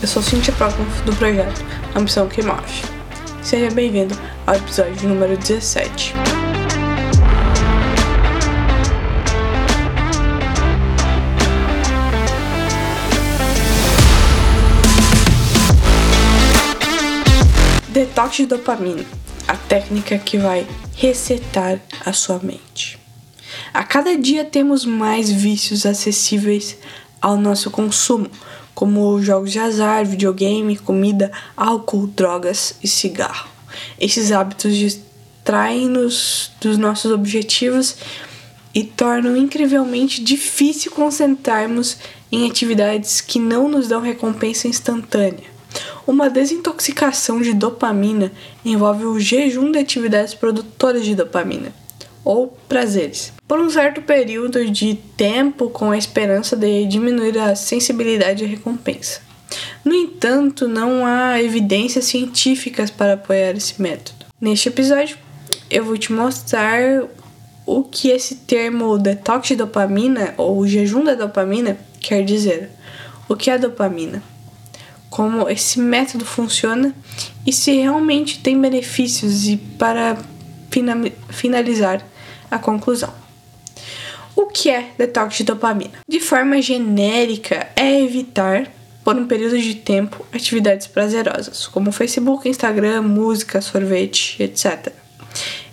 eu sou Cintia Próximo do projeto Ambição que Move. Seja bem-vindo ao episódio número 17. Detox de dopamina a técnica que vai resetar a sua mente. A cada dia temos mais vícios acessíveis ao nosso consumo, como jogos de azar, videogame, comida, álcool, drogas e cigarro. Esses hábitos distraem-nos dos nossos objetivos e tornam incrivelmente difícil concentrarmos em atividades que não nos dão recompensa instantânea. Uma desintoxicação de dopamina envolve o jejum de atividades produtoras de dopamina ou prazeres, por um certo período de tempo com a esperança de diminuir a sensibilidade à recompensa. No entanto, não há evidências científicas para apoiar esse método. Neste episódio, eu vou te mostrar o que esse termo detox de dopamina ou jejum da dopamina quer dizer. O que é dopamina? como esse método funciona e se realmente tem benefícios e para finalizar a conclusão. O que é detox de dopamina? De forma genérica, é evitar, por um período de tempo, atividades prazerosas, como Facebook, Instagram, música, sorvete, etc.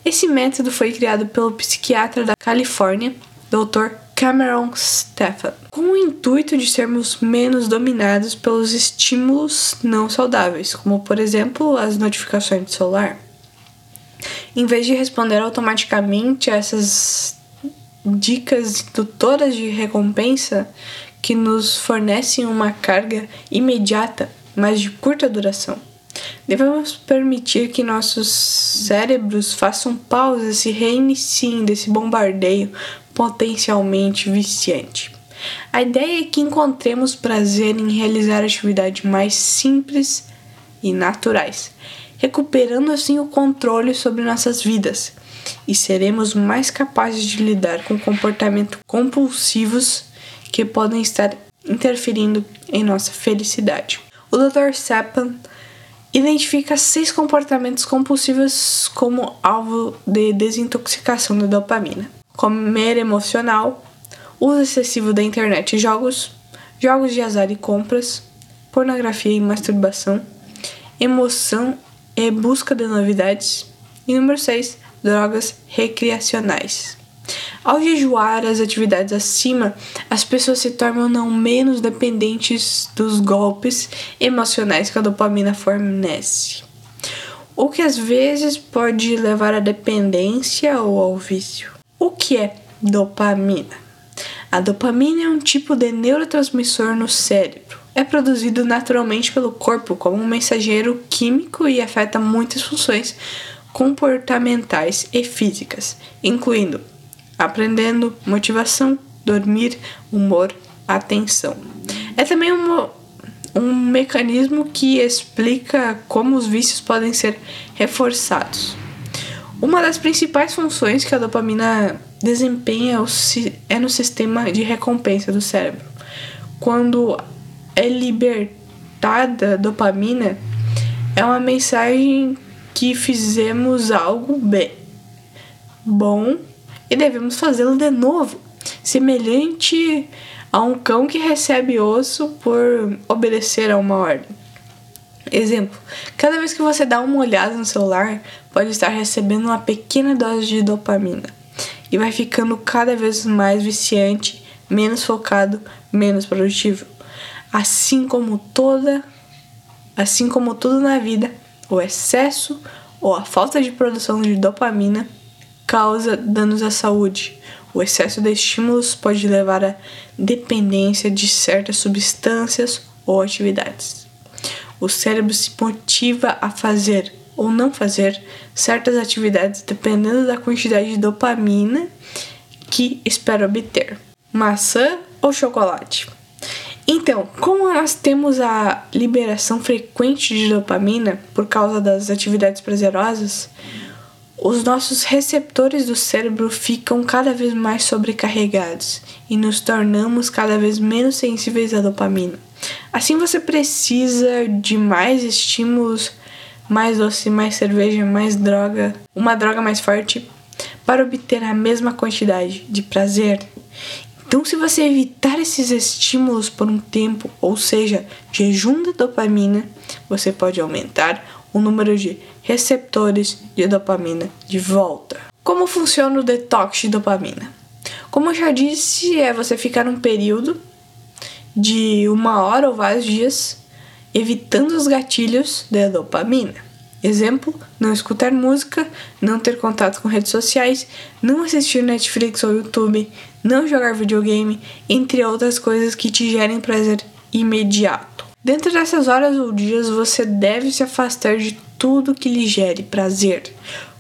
Esse método foi criado pelo psiquiatra da Califórnia, Dr. Cameron Stephan, com o intuito de sermos menos dominados pelos estímulos não saudáveis, como por exemplo as notificações do celular. Em vez de responder automaticamente a essas dicas indutoras de recompensa que nos fornecem uma carga imediata, mas de curta duração. Devemos permitir que nossos cérebros façam pausas e reiniciem desse bombardeio potencialmente viciante. A ideia é que encontremos prazer em realizar atividades mais simples e naturais, recuperando assim o controle sobre nossas vidas e seremos mais capazes de lidar com comportamentos compulsivos que podem estar interferindo em nossa felicidade. O Dr. Sappan identifica seis comportamentos compulsivos como alvo de desintoxicação da dopamina comer emocional, uso excessivo da internet e jogos, jogos de azar e compras, pornografia e masturbação, emoção e busca de novidades. E número 6, drogas recreacionais. Ao jejuar as atividades acima, as pessoas se tornam não menos dependentes dos golpes emocionais que a dopamina fornece, o que às vezes pode levar à dependência ou ao vício. O que é dopamina? A dopamina é um tipo de neurotransmissor no cérebro. É produzido naturalmente pelo corpo como um mensageiro químico e afeta muitas funções comportamentais e físicas, incluindo aprendendo, motivação, dormir, humor, atenção. É também um, um mecanismo que explica como os vícios podem ser reforçados. Uma das principais funções que a dopamina desempenha é no sistema de recompensa do cérebro. Quando é libertada dopamina, é uma mensagem que fizemos algo bem, bom e devemos fazê-lo de novo, semelhante a um cão que recebe osso por obedecer a uma ordem. Exemplo: cada vez que você dá uma olhada no celular, pode estar recebendo uma pequena dose de dopamina e vai ficando cada vez mais viciante, menos focado, menos produtivo. Assim como toda, assim como tudo na vida, o excesso ou a falta de produção de dopamina causa danos à saúde. O excesso de estímulos pode levar à dependência de certas substâncias ou atividades o cérebro se motiva a fazer ou não fazer certas atividades dependendo da quantidade de dopamina que espera obter. Maçã ou chocolate? Então, como nós temos a liberação frequente de dopamina por causa das atividades prazerosas, os nossos receptores do cérebro ficam cada vez mais sobrecarregados e nos tornamos cada vez menos sensíveis à dopamina. Assim você precisa de mais estímulos, mais doce, mais cerveja, mais droga, uma droga mais forte para obter a mesma quantidade de prazer. Então, se você evitar esses estímulos por um tempo, ou seja, jejum da dopamina, você pode aumentar o número de receptores de dopamina de volta. Como funciona o detox de dopamina? Como eu já disse, é você ficar um período de uma hora ou vários dias evitando os gatilhos da dopamina. Exemplo: não escutar música, não ter contato com redes sociais, não assistir Netflix ou YouTube, não jogar videogame, entre outras coisas que te gerem prazer imediato. Dentro dessas horas ou dias, você deve se afastar de tudo que lhe gere prazer,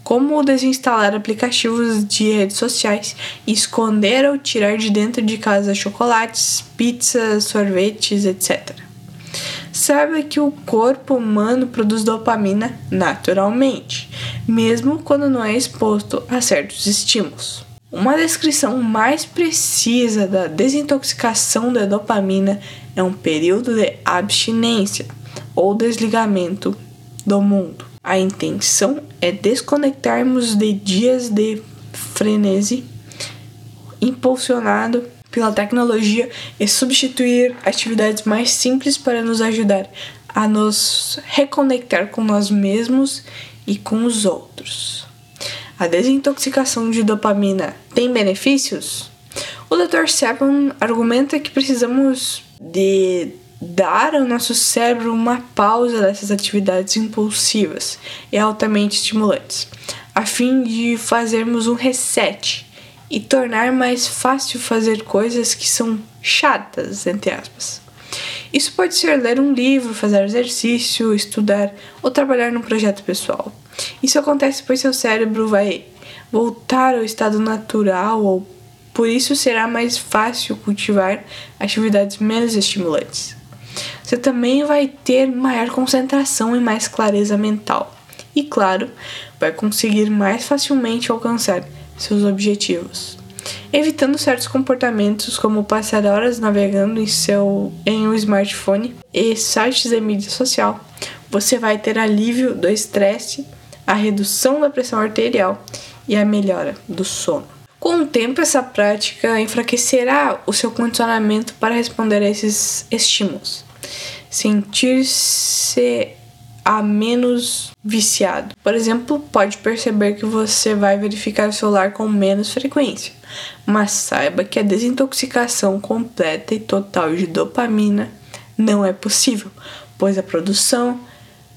como desinstalar aplicativos de redes sociais, esconder ou tirar de dentro de casa chocolates, pizzas, sorvetes, etc. Sabe que o corpo humano produz dopamina naturalmente, mesmo quando não é exposto a certos estímulos. Uma descrição mais precisa da desintoxicação da dopamina é um período de abstinência ou desligamento do mundo. A intenção é desconectarmos de dias de frenesi impulsionado pela tecnologia e substituir atividades mais simples para nos ajudar a nos reconectar com nós mesmos e com os outros. A desintoxicação de dopamina tem benefícios? O Dr. Seven argumenta que precisamos de dar ao nosso cérebro uma pausa dessas atividades impulsivas e altamente estimulantes, a fim de fazermos um reset e tornar mais fácil fazer coisas que são chatas, entre aspas. Isso pode ser ler um livro, fazer exercício, estudar ou trabalhar num projeto pessoal. Isso acontece pois seu cérebro vai voltar ao estado natural ou por isso será mais fácil cultivar atividades menos estimulantes você também vai ter maior concentração e mais clareza mental. E, claro, vai conseguir mais facilmente alcançar seus objetivos. Evitando certos comportamentos, como passar horas navegando em, seu, em um smartphone e sites de mídia social, você vai ter alívio do estresse, a redução da pressão arterial e a melhora do sono. Com o tempo, essa prática enfraquecerá o seu condicionamento para responder a esses estímulos sentir-se a menos viciado. Por exemplo, pode perceber que você vai verificar o celular com menos frequência, mas saiba que a desintoxicação completa e total de dopamina não é possível, pois a produção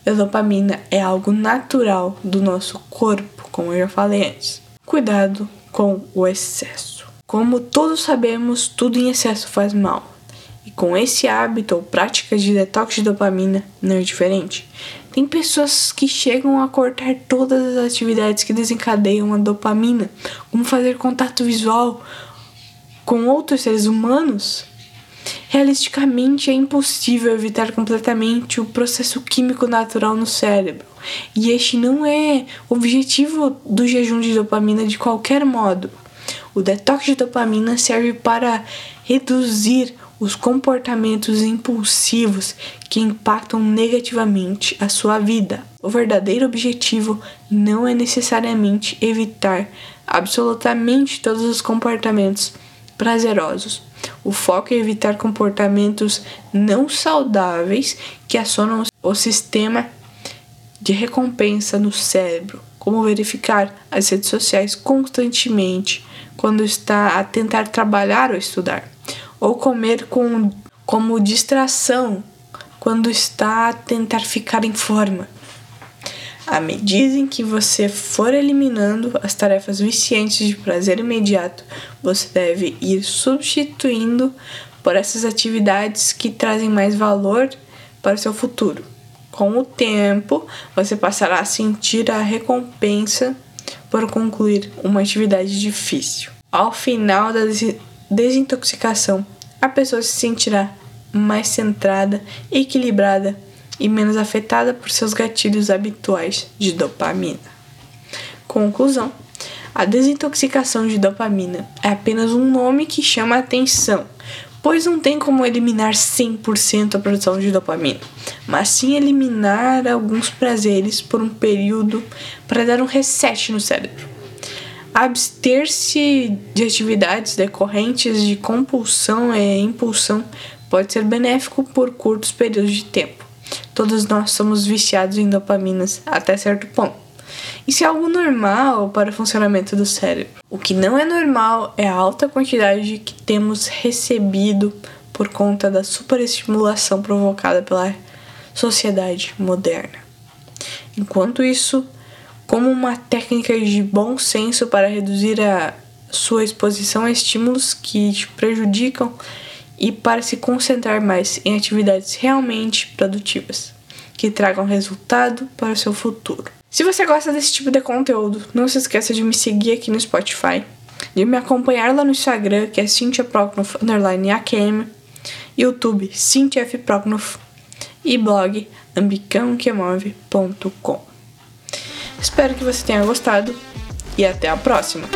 da dopamina é algo natural do nosso corpo, como eu já falei antes. Cuidado com o excesso. Como todos sabemos, tudo em excesso faz mal. E com esse hábito ou práticas de detox de dopamina não é diferente. Tem pessoas que chegam a cortar todas as atividades que desencadeiam a dopamina, como fazer contato visual com outros seres humanos. Realisticamente, é impossível evitar completamente o processo químico natural no cérebro, e este não é o objetivo do jejum de dopamina de qualquer modo. O detox de dopamina serve para reduzir os comportamentos impulsivos que impactam negativamente a sua vida. O verdadeiro objetivo não é necessariamente evitar absolutamente todos os comportamentos prazerosos. O foco é evitar comportamentos não saudáveis que acionam o sistema de recompensa no cérebro, como verificar as redes sociais constantemente quando está a tentar trabalhar ou estudar ou comer com, como distração quando está a tentar ficar em forma. À medida em que você for eliminando as tarefas viciantes de prazer imediato, você deve ir substituindo por essas atividades que trazem mais valor para o seu futuro. Com o tempo, você passará a sentir a recompensa por concluir uma atividade difícil. Ao final da desintoxicação, a pessoa se sentirá mais centrada, equilibrada e menos afetada por seus gatilhos habituais de dopamina. Conclusão: a desintoxicação de dopamina é apenas um nome que chama a atenção, pois não tem como eliminar 100% a produção de dopamina, mas sim eliminar alguns prazeres por um período para dar um reset no cérebro. Abster-se de atividades decorrentes de compulsão e impulsão pode ser benéfico por curtos períodos de tempo. Todos nós somos viciados em dopaminas até certo ponto. Isso é algo normal para o funcionamento do cérebro. O que não é normal é a alta quantidade que temos recebido por conta da superestimulação provocada pela sociedade moderna. Enquanto isso, como uma técnica de bom senso para reduzir a sua exposição a estímulos que te prejudicam e para se concentrar mais em atividades realmente produtivas, que tragam resultado para o seu futuro. Se você gosta desse tipo de conteúdo, não se esqueça de me seguir aqui no Spotify, de me acompanhar lá no Instagram, que é cynthiaproknoff, underline AKM, YouTube, Cynthia e blog ambicãoquemove.com. Espero que você tenha gostado e até a próxima!